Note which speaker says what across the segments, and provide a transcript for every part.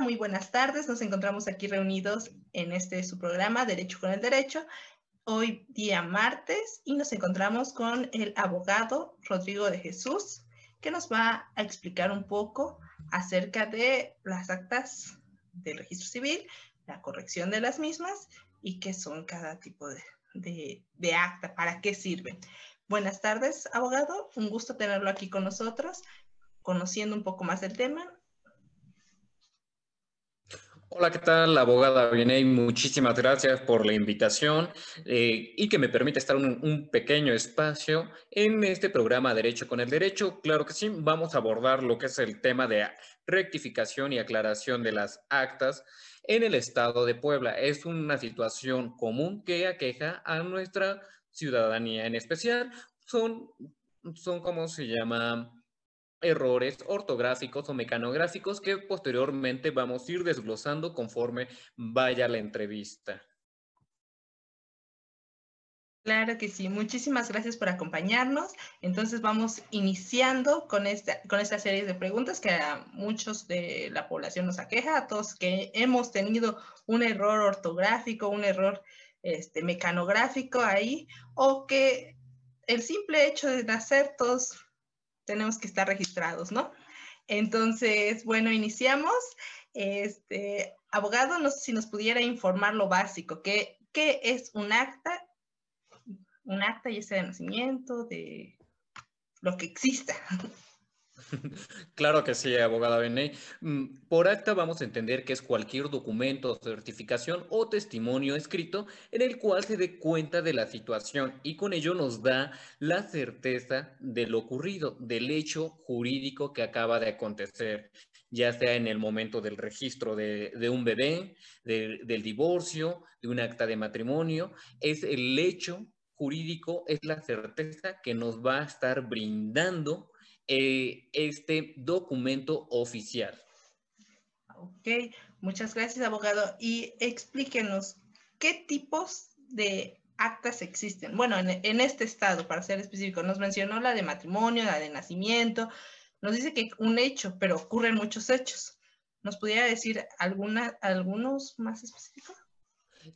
Speaker 1: Muy buenas tardes. Nos encontramos aquí reunidos en este su programa Derecho con el Derecho. Hoy día martes y nos encontramos con el abogado Rodrigo de Jesús, que nos va a explicar un poco acerca de las actas del registro civil, la corrección de las mismas y qué son cada tipo de, de acta, para qué sirven. Buenas tardes, abogado. Un gusto tenerlo aquí con nosotros, conociendo un poco más del tema
Speaker 2: Hola, ¿qué tal, abogada Bieney? Muchísimas gracias por la invitación eh, y que me permite estar un, un pequeño espacio en este programa Derecho con el Derecho. Claro que sí, vamos a abordar lo que es el tema de rectificación y aclaración de las actas en el estado de Puebla. Es una situación común que aqueja a nuestra ciudadanía en especial. Son, son ¿cómo se llama? Errores ortográficos o mecanográficos que posteriormente vamos a ir desglosando conforme vaya la entrevista.
Speaker 1: Claro que sí, muchísimas gracias por acompañarnos. Entonces vamos iniciando con esta, con esta serie de preguntas que a muchos de la población nos aqueja, a todos que hemos tenido un error ortográfico, un error este, mecanográfico ahí, o que el simple hecho de nacer todos tenemos que estar registrados, ¿no? Entonces, bueno, iniciamos. Este, abogado, no sé si nos pudiera informar lo básico, ¿qué, qué es un acta? Un acta y ese de nacimiento, de lo que exista.
Speaker 2: Claro que sí, abogada Beney. Mm, por acta vamos a entender que es cualquier documento, certificación o testimonio escrito en el cual se dé cuenta de la situación y con ello nos da la certeza de lo ocurrido, del hecho jurídico que acaba de acontecer, ya sea en el momento del registro de, un bebé, del divorcio, de un acta de matrimonio. Es el hecho jurídico, es la certeza que nos va a estar brindando eh, este documento oficial.
Speaker 1: Ok, muchas gracias, abogado. Y explíquenos, ¿qué tipos de actas existen? Bueno, en, este estado, para ser específico, nos mencionó la de matrimonio, la de nacimiento, nos dice que un hecho, pero ocurren muchos hechos. ¿Nos pudiera decir alguna, algunos más específicos?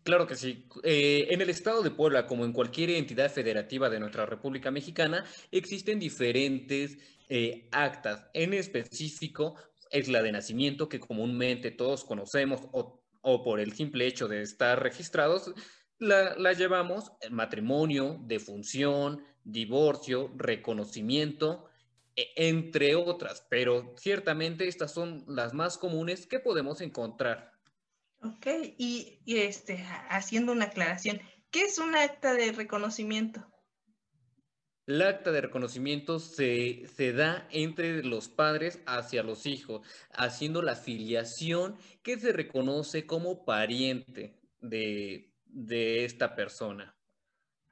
Speaker 2: Claro que sí. Eh, en el estado de Puebla, como en cualquier entidad federativa de nuestra República Mexicana, existen diferentes eh, actas. En específico, es la de nacimiento que comúnmente todos conocemos o, por el simple hecho de estar registrados, la, la llevamos matrimonio, defunción, divorcio, reconocimiento, e, entre otras, pero ciertamente estas son las más comunes que podemos encontrar.
Speaker 1: Ok, y, y este, haciendo una aclaración, ¿qué es un acta de reconocimiento?
Speaker 2: El acta de reconocimiento se, da entre los padres hacia los hijos, haciendo la filiación que se reconoce como pariente de, esta persona.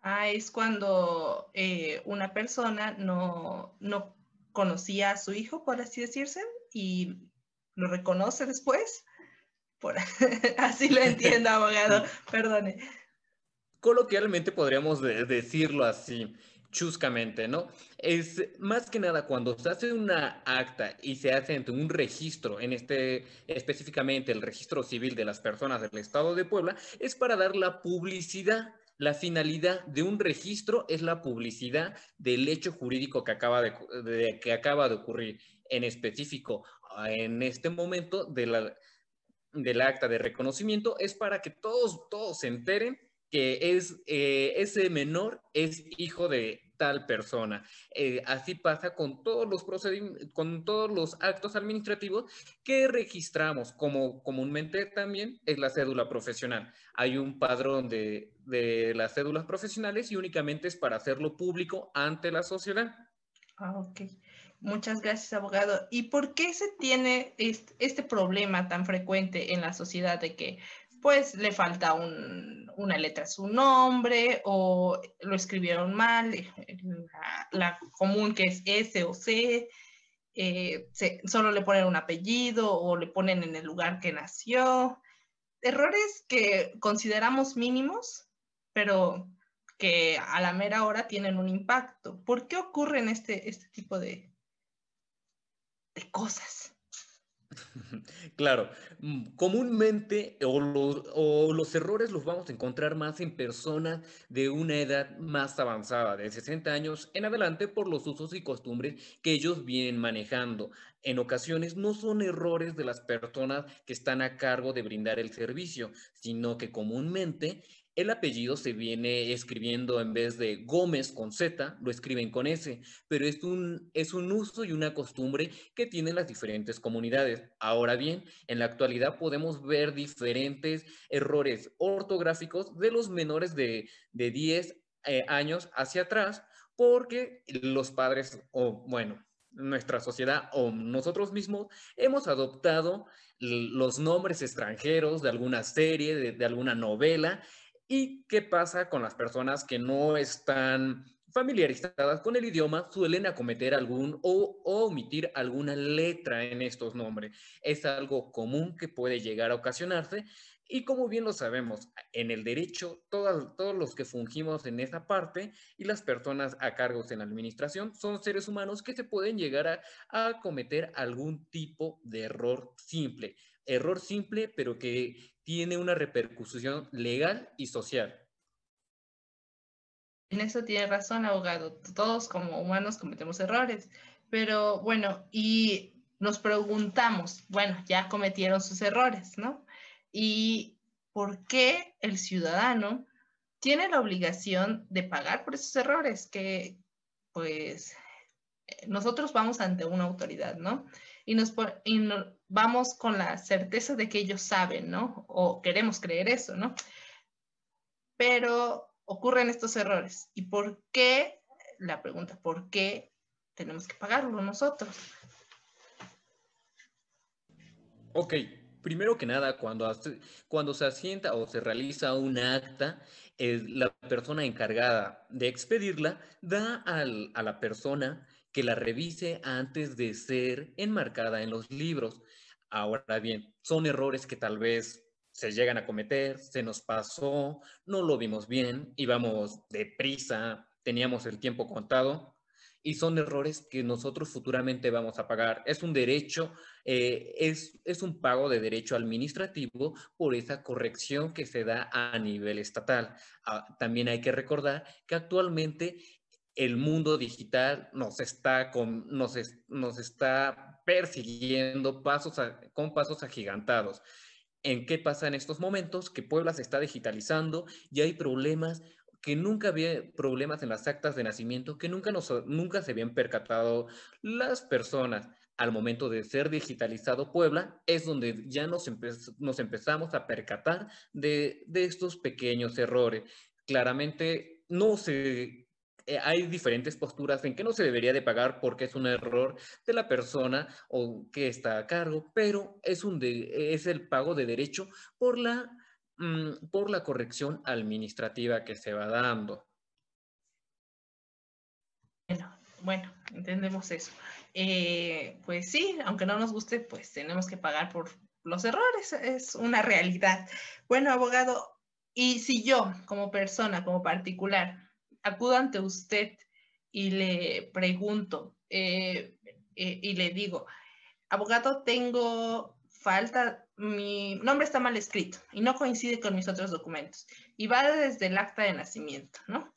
Speaker 1: Ah, es cuando eh, una persona no, no conocía a su hijo, por así decirse, y lo reconoce después. Por, así lo entiendo, abogado, perdone.
Speaker 2: Coloquialmente podríamos decirlo así chuscamente, ¿no? Es más que nada cuando se hace una acta y se hace ante un registro, en este específicamente el registro civil de las personas del Estado de Puebla, es para dar la publicidad. La finalidad de un registro es la publicidad del hecho jurídico que acaba de, que acaba de ocurrir, en específico en este momento de la, del acta de reconocimiento, es para que todos, todos se enteren que es, eh, ese menor es hijo de tal persona. Eh, así pasa con todos los con todos los actos administrativos que registramos, como comúnmente también es la cédula profesional. Hay un padrón de, de las cédulas profesionales y únicamente es para hacerlo público ante la sociedad.
Speaker 1: Ah, ok. Muchas gracias, abogado. ¿Y por qué se tiene este problema tan frecuente en la sociedad de que pues le falta una letra a su nombre o lo escribieron mal, la, común que es S o C, eh, solo le ponen un apellido o le ponen en el lugar que nació. Errores que consideramos mínimos, pero que a la mera hora tienen un impacto. ¿Por qué ocurren este, este tipo de, cosas?
Speaker 2: Claro, mm, comúnmente o los, errores los vamos a encontrar más en personas de una edad más avanzada, de 60 años en adelante, por los usos y costumbres que ellos vienen manejando. En ocasiones no son errores de las personas que están a cargo de brindar el servicio, sino que comúnmente el apellido se viene escribiendo en vez de Gómez con Z, lo escriben con S, pero es un, es un uso y una costumbre que tienen las diferentes comunidades. Ahora bien, en la actualidad podemos ver diferentes errores ortográficos de los menores de, de 10 eh, años hacia atrás, porque los padres, o bueno, nuestra sociedad o nosotros mismos hemos adoptado los nombres extranjeros de alguna serie, de alguna novela, ¿Y qué pasa con las personas que no están familiarizadas con el idioma? Suelen acometer algún o, omitir alguna letra en estos nombres. Es algo común que puede llegar a ocasionarse y como bien lo sabemos, en el derecho, todos, todos los que fungimos en esa parte y las personas a cargos en la administración son seres humanos que se pueden llegar a cometer algún tipo de error simple. Error simple, pero que tiene una repercusión legal y social.
Speaker 1: En eso tiene razón, abogado. Todos como humanos cometemos errores. Pero bueno, y nos preguntamos, bueno, ya cometieron sus errores, ¿no? ¿Y por qué el ciudadano tiene la obligación de pagar por esos errores? Que pues nosotros vamos ante una autoridad, ¿no? Y, nos, y vamos con la certeza de que ellos saben, ¿no? O queremos creer eso, ¿no? Pero ocurren estos errores. ¿Y por qué? La pregunta, ¿por qué tenemos que pagarlo nosotros?
Speaker 2: Ok, primero que nada, cuando, cuando se asienta o se realiza un acta, la persona encargada de expedirla da a la persona que la revise antes de ser enmarcada en los libros. Ahora bien, son errores que tal vez se llegan a cometer, se nos pasó, no lo vimos bien, íbamos deprisa, teníamos el tiempo contado y son errores que nosotros futuramente vamos a pagar. Es un derecho, eh, es, es un pago de derecho administrativo por esa corrección que se da a nivel estatal. Ah, también hay que recordar que actualmente el mundo digital nos está, con, nos, nos está persiguiendo pasos con pasos agigantados. ¿En qué pasa en estos momentos? Que Puebla se está digitalizando y hay problemas que nunca había problemas en las actas de nacimiento, que nunca, nos, nunca se habían percatado las personas. Al momento de ser digitalizado Puebla, es donde ya nos, nos empezamos a percatar de, de estos pequeños errores. Claramente no se eh, hay diferentes posturas en que no se debería de pagar porque es un error de la persona o que está a cargo, pero es, un es el pago de derecho por la, mm, por la corrección administrativa que se va dando.
Speaker 1: Bueno, bueno entendemos eso. Eh, pues sí, aunque no nos guste, pues tenemos que pagar por los errores, es una realidad. Bueno, abogado, y si yo como persona, como particular, acudo ante usted y le pregunto eh, eh, y le digo, abogado, tengo falta, mi nombre está mal escrito y no coincide con mis otros documentos y va desde el acta de nacimiento, ¿no?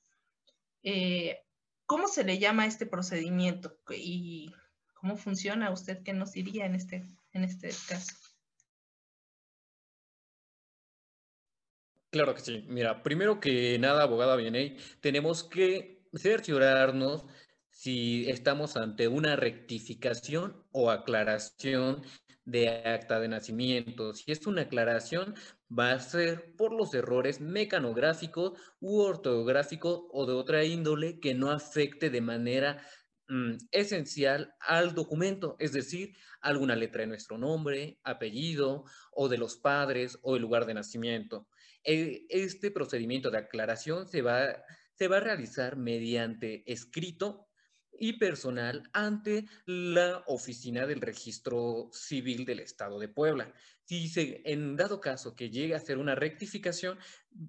Speaker 1: Eh, ¿Cómo se le llama este procedimiento y cómo funciona usted? ¿Qué nos diría en este, en este caso?
Speaker 2: Claro que sí. Mira, primero que nada, abogada Vianey, tenemos que cerciorarnos si estamos ante una rectificación o aclaración de acta de nacimiento. Si es una aclaración, va a ser por los errores mecanográficos u ortográficos o de otra índole que no afecte de manera mm, esencial al documento, es decir, alguna letra de nuestro nombre, apellido o de los padres o el lugar de nacimiento. E, este procedimiento de aclaración se va, se va a realizar mediante escrito y personal ante la oficina del registro civil del Estado de Puebla. Si se, en dado caso que llegue a hacer una rectificación,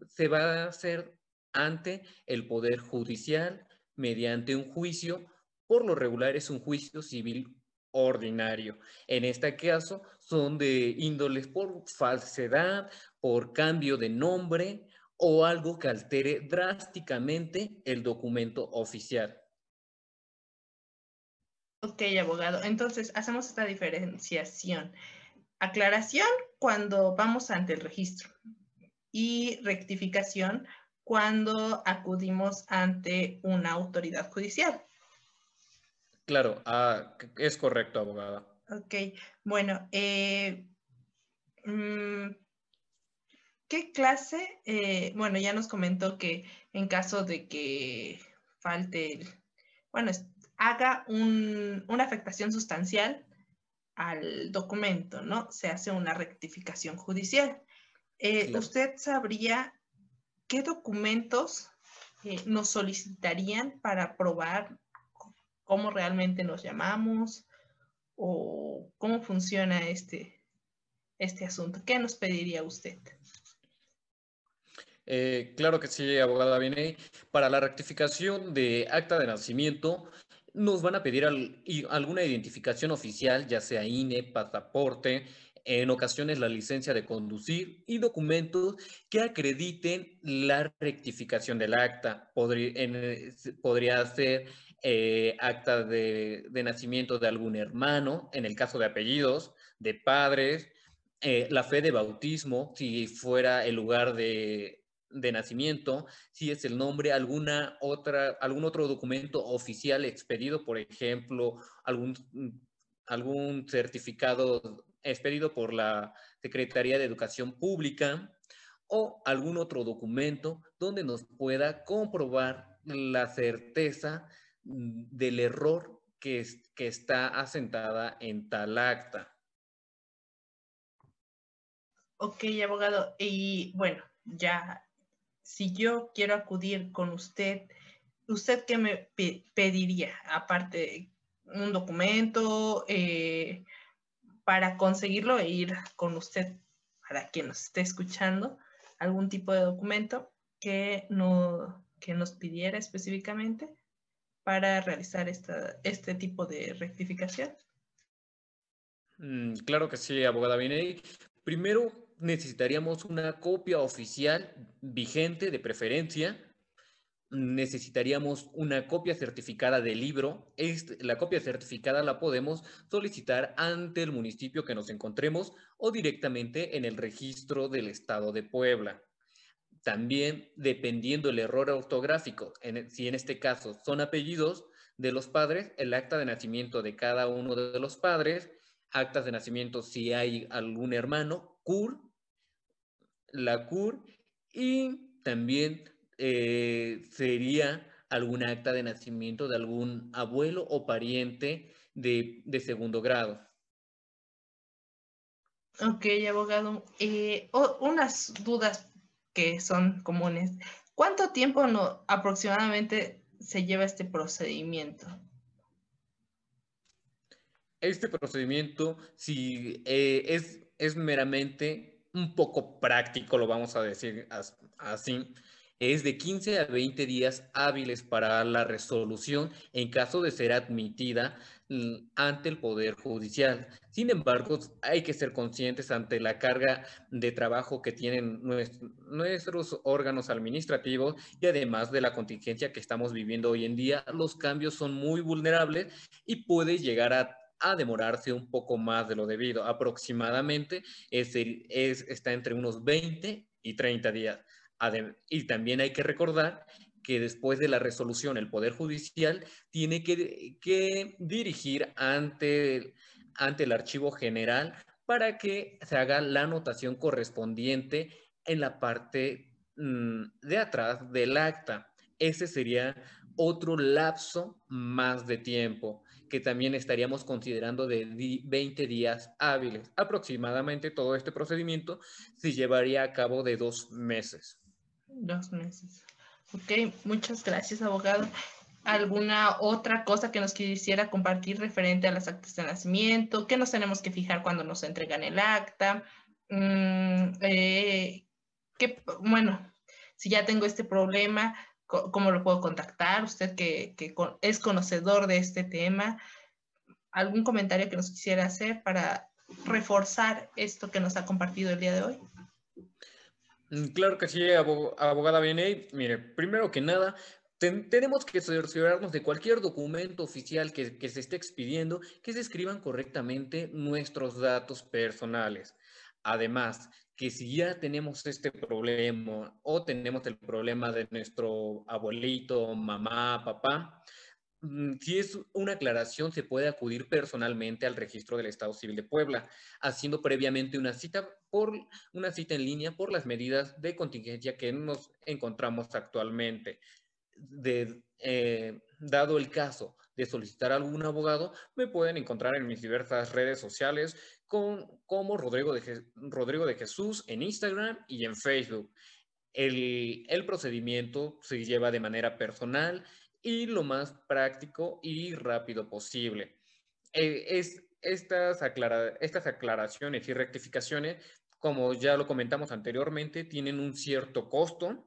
Speaker 2: se va a hacer ante el Poder Judicial mediante un juicio. Por lo regular es un juicio civil ordinario. En este caso, son de índoles por falsedad, por cambio de nombre o algo que altere drásticamente el documento oficial.
Speaker 1: Ok, abogado. Entonces, hacemos esta diferenciación. Aclaración cuando vamos ante el registro y rectificación cuando acudimos ante una autoridad judicial.
Speaker 2: Claro, ah, es correcto, abogada.
Speaker 1: Ok, bueno, eh, mm, ¿qué clase? Eh, bueno, ya nos comentó que en caso de que falte, bueno, haga una afectación sustancial al documento, ¿no? Se hace una rectificación judicial. Eh, ¿Usted sabría qué documentos nos solicitarían para probar cómo realmente nos llamamos o cómo funciona este, este asunto. ¿Qué nos pediría usted?
Speaker 2: Eh, claro que sí, abogada Viney. Para la rectificación de acta de nacimiento, nos van a pedir alguna identificación oficial, ya sea INE, pasaporte, en ocasiones la licencia de conducir y documentos que acrediten la rectificación del acta. Podría, podría ser eh, acta de, nacimiento de algún hermano, en el caso de apellidos, de padres, eh, la fe de bautismo, si fuera el lugar de, nacimiento, si es el nombre, alguna otra, algún otro documento oficial expedido, por ejemplo, algún, certificado expedido por la Secretaría de Educación Pública o algún otro documento donde nos pueda comprobar la certeza del error que, que está asentada en tal acta.
Speaker 1: Ok, abogado. Y bueno, ya, si yo quiero acudir con usted, ¿usted qué me pediría? Aparte, un documento eh, para conseguirlo e ir con usted, para quien nos esté escuchando, algún tipo de documento que, no, que nos pidiera específicamente para realizar esta, este tipo de rectificación?
Speaker 2: Mm, claro que sí, abogada Biney. Primero necesitaríamos una copia oficial vigente de preferencia. Necesitaríamos una copia certificada del libro. la copia certificada la podemos solicitar ante el municipio que nos encontremos o directamente en el registro del Estado de Puebla. También, dependiendo el error ortográfico, en, si en este caso son apellidos de los padres, el acta de nacimiento de cada uno de los padres, actas de nacimiento si hay algún hermano, CUR, la CUR, y también eh, sería algún acta de nacimiento de algún abuelo o pariente de, segundo grado.
Speaker 1: Ok, abogado. Eh, unas dudas que son comunes. ¿Cuánto tiempo aproximadamente se lleva este procedimiento?
Speaker 2: Este procedimiento, si eh, es, es meramente un poco práctico, lo vamos a decir así, es de 15 a 20 días hábiles para la resolución en caso de ser admitida ante el Poder Judicial. Sin embargo, hay que ser conscientes ante la carga de trabajo que tienen nuestros órganos administrativos y además de la contingencia que estamos viviendo hoy en día, los cambios son muy vulnerables y puede llegar a demorarse un poco más de lo debido. Aproximadamente es, es, está entre unos 20 y 30 días y también hay que recordar que después de la resolución el Poder Judicial tiene que, dirigir ante, ante el Archivo General para que se haga la anotación correspondiente en la parte mm, de atrás del acta. Ese sería otro lapso más de tiempo que también estaríamos considerando de 20 días hábiles. Aproximadamente todo este procedimiento se llevaría a cabo de dos meses.
Speaker 1: Dos meses. Ok, muchas gracias, abogado. ¿Alguna otra cosa que nos quisiera compartir referente a las actas de nacimiento? ¿Qué nos tenemos que fijar cuando nos entregan el acta? Mm, eh, bueno, si ya tengo este problema, ¿cómo lo puedo contactar? Usted que, que es conocedor de este tema, algún comentario que nos quisiera hacer para reforzar esto que nos ha compartido el día de hoy.
Speaker 2: Mm, claro que sí, abogada Bieney. Mire, primero que nada, tenemos que cerciorarnos de cualquier documento oficial que, que, se esté expidiendo, que se escriban correctamente nuestros datos personales. Además, que si ya tenemos este problema o tenemos el problema de nuestro abuelito, mamá, papá, si es una aclaración, se puede acudir personalmente al registro del Estado Civil de Puebla, haciendo previamente una cita por una cita en línea por las medidas de contingencia que nos encontramos actualmente eh, dado el caso de solicitar algún abogado, me pueden encontrar en mis diversas redes sociales con, como Rodrigo de, Rodrigo de Jesús en Instagram y en Facebook. El procedimiento se lleva de manera personal y lo más práctico y rápido posible. Eh, es, estas, aclara, estas aclaraciones y rectificaciones, como ya lo comentamos anteriormente, tienen un cierto costo,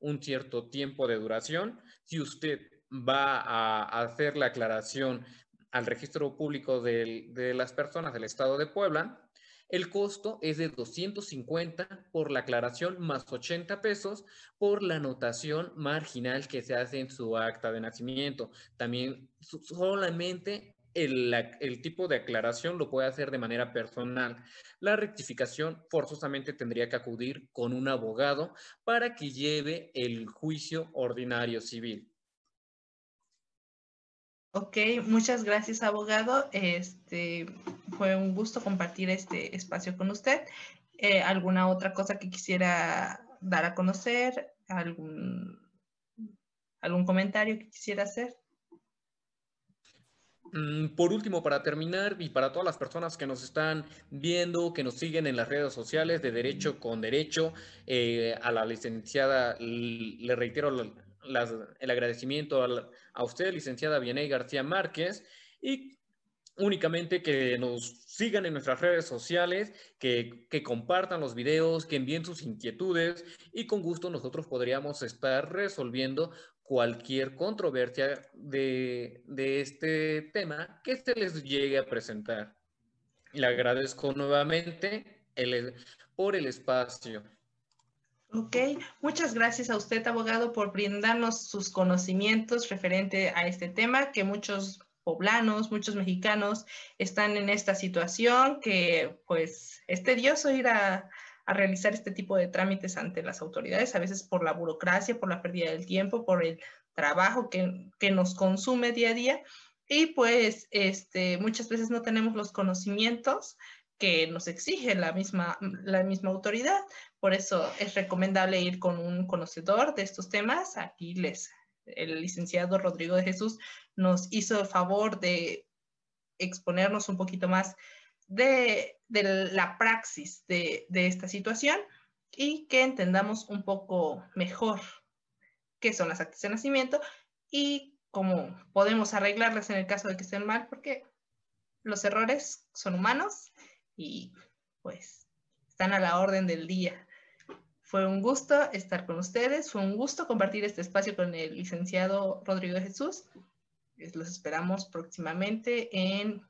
Speaker 2: un cierto tiempo de duración. Si usted va a hacer la aclaración al registro público de, de las personas del estado de Puebla, el costo es de 250 por la aclaración más 80 pesos por la anotación marginal que se hace en su acta de nacimiento. También solamente el, tipo de aclaración lo puede hacer de manera personal. La rectificación forzosamente tendría que acudir con un abogado para que lleve el juicio ordinario civil.
Speaker 1: Ok, muchas gracias, abogado. Este fue un gusto compartir este espacio con usted. Eh, ¿Alguna otra cosa que quisiera dar a conocer? ¿Algún, algún comentario que quisiera hacer?
Speaker 2: Mm, por último, para terminar, y para todas las personas que nos están viendo, que nos siguen en las redes sociales de Derecho con Derecho, eh, a la licenciada, le reitero el agradecimiento a, usted, licenciada Vianey García Márquez, y únicamente que nos sigan en nuestras redes sociales, que, que, compartan los videos, que envíen sus inquietudes y con gusto nosotros podríamos estar resolviendo cualquier controversia de, este tema que se les llegue a presentar. Le agradezco nuevamente por el espacio.
Speaker 1: Ok, muchas gracias a usted, abogado, por brindarnos sus conocimientos referente a este tema, que muchos poblanos, muchos mexicanos están en esta situación, que pues es tedioso ir a, a realizar este tipo de trámites ante las autoridades, a veces por la burocracia, por la pérdida del tiempo, por el trabajo que, que nos consume día a día. Y pues este, muchas veces no tenemos los conocimientos que nos exige la misma, la misma autoridad. Por eso es recomendable ir con un conocedor de estos temas. Aquí les, el licenciado Rodrigo de Jesús nos hizo el favor de exponernos un poquito más de, la praxis de, esta situación y que entendamos un poco mejor qué son las actas de nacimiento y cómo podemos arreglarlas en el caso de que estén mal, porque los errores son humanos y pues están a la orden del día. Fue un gusto estar con ustedes, fue un gusto compartir este espacio con el licenciado Rodrigo Jesús. Los esperamos próximamente en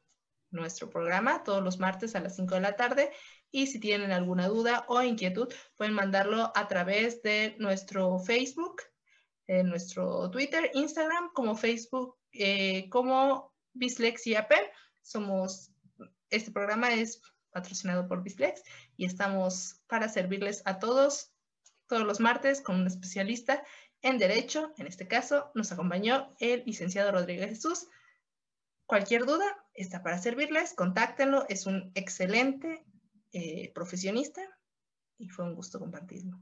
Speaker 1: nuestro programa todos los martes a las 5 de la tarde y si tienen alguna duda o inquietud pueden mandarlo a través de nuestro Facebook, nuestro Twitter, Instagram, como Facebook, eh, como Bislexia P. Somos, este programa es patrocinado por Bislex y estamos para servirles a todos todos los martes con un especialista en Derecho. En este caso nos acompañó el licenciado Rodríguez Jesús. Cualquier duda, está para servirles, contáctenlo, es un excelente eh, profesionista y fue un gusto compartirlo.